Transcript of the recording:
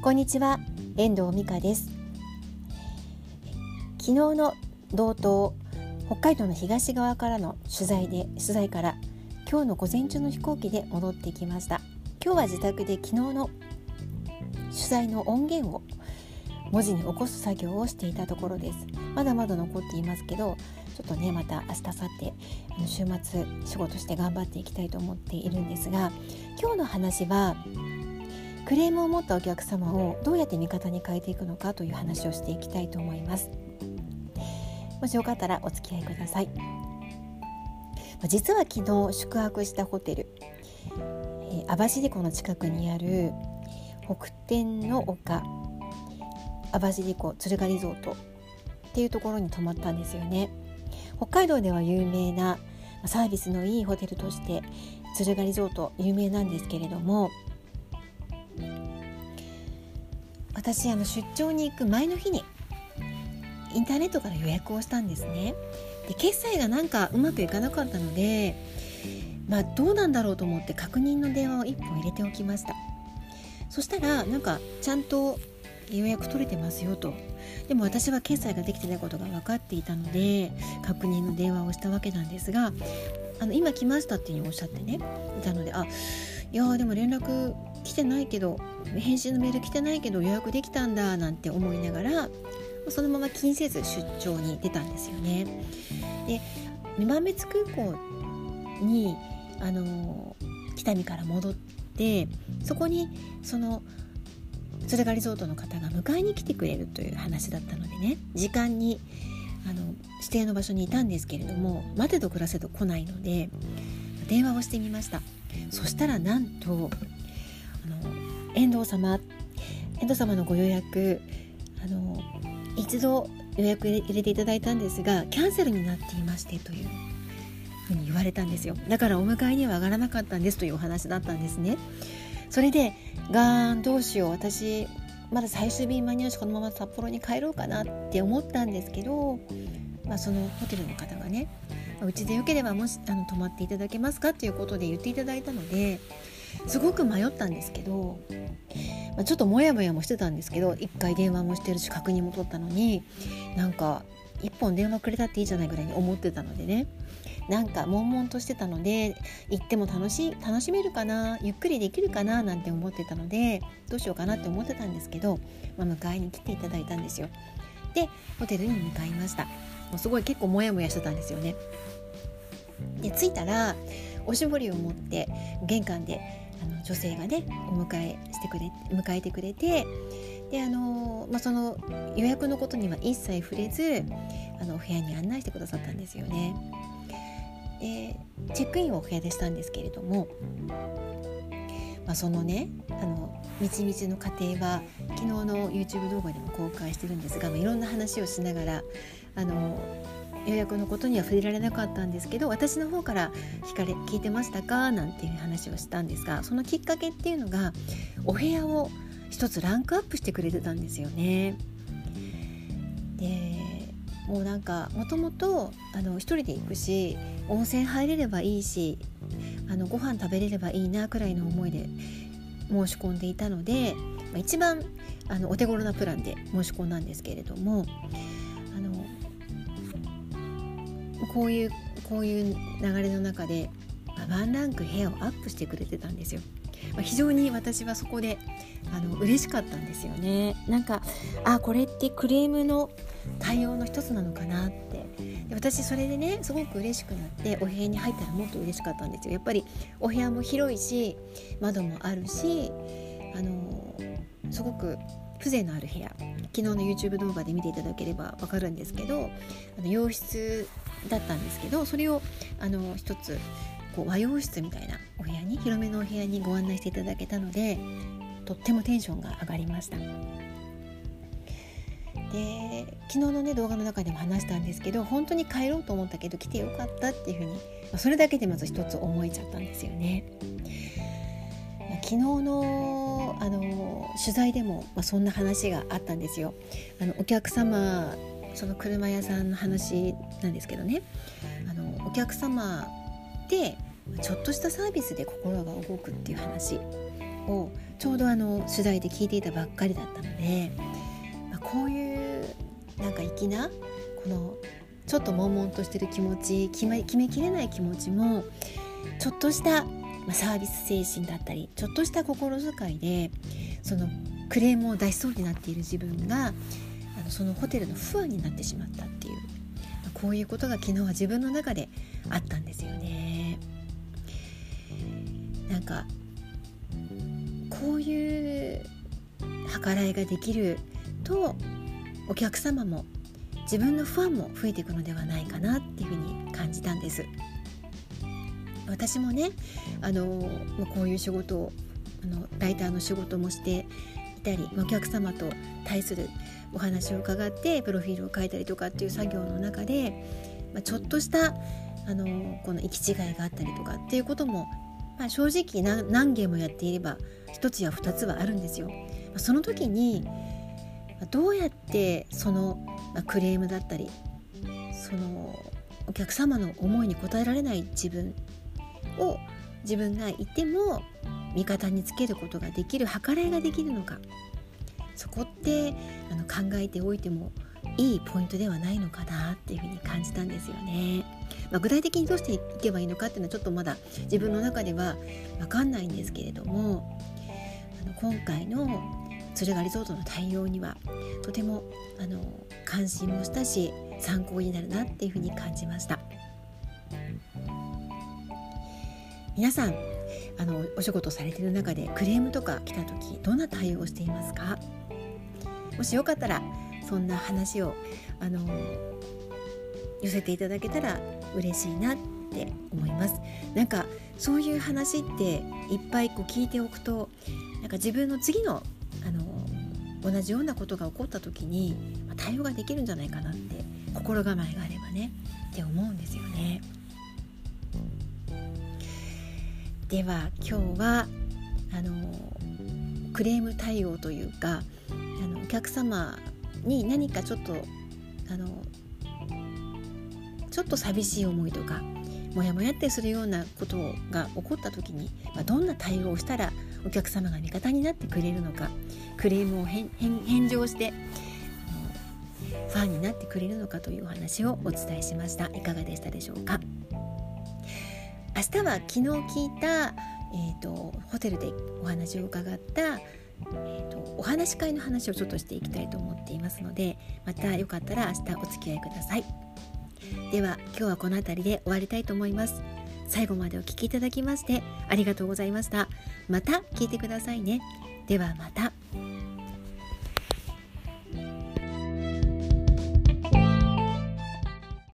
こんにちは遠藤美香です。昨日の道東北海道の東側からの取材で取材から今日の午前中の飛行機で戻ってきました。今日は自宅で昨日の取材の音源を文字に起こす作業をしていたところです。まだまだ残っていますけどちょっとねまた明日明後日あの週末仕事して頑張っていきたいと思っているんですが今日の話はクレームを持ったお客様をどうやって味方に変えていくのかという話をしていきたいと思います。もしよかったらお付き合いください。実は昨日宿泊したホテル、えー、網走湖の近くにある北天の丘網走湖鶴ヶリゾートっていうところに泊まったんですよね。北海道では有名なサービスのいいホテルとして鶴ヶリゾート有名なんですけれども私あの出張に行く前の日にインターネットから予約をしたんですね。で決済がなんかうまくいかなかったのでまあどうなんだろうと思って確認の電話を1本入れておきました。そしたらなんかちゃんと予約取れてますよと。でも私は決済ができてないことが分かっていたので確認の電話をしたわけなんですがあの今来ましたっていうふうにおっしゃってねいたのであいやでも連絡来てないけど返信のメール来てないけど予約できたんだなんて思いながらそのまま気にせず出張に出たんですよね。で女満別空港にあの北見から戻ってそこにその鶴ヶリゾートの方が迎えに来てくれるという話だったのでね時間にあの指定の場所にいたんですけれども待てど暮らせど来ないので電話をしてみましたそしたらなんと遠藤様。遠藤様のご予約あの一度予約入れていただいたんですがキャンセルになっていましてというふうに言われたんですよ。だからお迎えには上がらなかったんですというお話だったんですね。それでがーんどうしよう私まだ最終便間に合うしこのまま札幌に帰ろうかなって思ったんですけど、まあ、そのホテルの方がねうちでよければもしあの泊まっていただけますかということで言っていただいたのですごく迷ったんですけど、まあ、ちょっとモヤモヤもしてたんですけど1回電話もしてるし確認も取ったのになんか1本電話くれたっていいじゃないぐらいに思ってたのでねなんか悶々としてたので行っても楽し楽しめるかなゆっくりできるかななんて思ってたのでどうしようかなって思ってたんですけど、まあ、迎えに来ていただいたんですよ。でホテルに向かいましたもうすごい結構モヤモヤしてたんですよね。で着いたらおしぼりを持って玄関であの女性がねお迎えしてくれ迎えてくれてであの、まあ、その予約のことには一切触れずあのお部屋に案内してくださったんですよね。でチェックインをお部屋でしたんですけれども、まあ、そのねあのみちみちの過程は昨日の YouTube 動画でも公開してるんですが、まあ、いろんな話をしながらあの予約のことには触れられなかったんですけど私の方から聞かれ聞いてましたか？なんていう話をしたんですがそのきっかけっていうのがお部屋を一つランクアップしてくれてたんですよね。でもうなんかもともと一人で行くし温泉入れればいいしあのご飯食べれればいいなくらいの思いで申し込んでいたので、まあ、一番あのお手頃なプランで申し込んだんですけれどもこういうこういう流れの中で、あ、ワンランク部屋をアップしてくれてたんですよ。まあ、非常に私はそこであの嬉しかったんですよね。なんかあこれってクレームの対応の一つなのかなってで私それでねすごく嬉しくなってお部屋に入ったらもっと嬉しかったんですよやっぱりお部屋も広いし窓もあるしあのすごく風情のある部屋昨日の YouTube 動画で見ていただければ分かるんですけどあの洋室だったんですけどそれをあの一つこう和洋室みたいなお部屋に広めのお部屋にご案内していただけたのでとってもテンションが上がりました。で昨日のね動画の中でも話したんですけど本当に帰ろうと思ったけど来てよかったっていうふうに、まあ、それだけでまず一つ思えちゃったんですよね。昨日のあの取材でも、まあ、そんな話があったんですよ。あのお客様その車屋さんの話なんですけどねあのお客様でちょっとしたサービスで心が動くっていう話をちょうどあの取材で聞いていたばっかりだったので、まあ、こういうなんか粋なこのちょっと悶々としてる気持ち決め決めきれない気持ちもちょっとしたまサービス精神だったりちょっとした心遣いでそのクレームを出しそうになっている自分があのそのホテルの不安になってしまったっていうまこういうことが昨日は自分の中であったんですよね。なんかこういう計らいができるとお客様も自分のファンも増えていくのではないかなっていうふうに感じたんです私もねあのこういう仕事をあのライターの仕事もしていたりお客様と対するお話を伺ってプロフィールを書いたりとかっていう作業の中で、まあ、ちょっとしたあのこの行き違いがあったりとかっていうことも、まあ、正直何件もやっていれば1つや2つはあるんですよ。その時にどうやってそのクレームだったりそのお客様の思いに応えられない自分を自分がいても味方につけることができる計らいができるのかそこってあの考えておいてもいいポイントではないのかなっていうふうに感じたんですよね。まあ、具体的にどうしていけばいいのかっていうのはちょっとまだ自分の中では分かんないんですけれどもあの今回の鶴ヶリゾートの対応にはとてもあの関心もしたし参考になるなっていうふうに感じました皆さんあのお仕事されてる中でクレームとか来た時どんな対応をしていますか？もしよかったらそんな話をあの寄せていただけたら嬉しいなって思いますなんかそういう話っていっぱいこう聞いておくとなんか自分の次のあの同じようなことが起こった時に対応ができるんじゃないかなって心構えがあればねって思うんですよね。では今日はあのクレーム対応というかあのお客様に何かちょっとあのちょっと寂しい思いとかモヤモヤってするようなことが起こった時に、まあ、どんな対応をしたらお客様が味方になってくれるのかクレームを返上してファンになってくれるのかというお話をお伝えしました。いかがでしたでしょうか？明日は昨日聞いた、えーと、ホテルでお話を伺った、えーと、お話し会の話をちょっとしていきたいと思っていますのでまたよかったら明日お付き合いください。では今日はこの辺りで終わりたいと思います。最後までお聴きいただきましてありがとうございました。また聞いてくださいね。ではまた。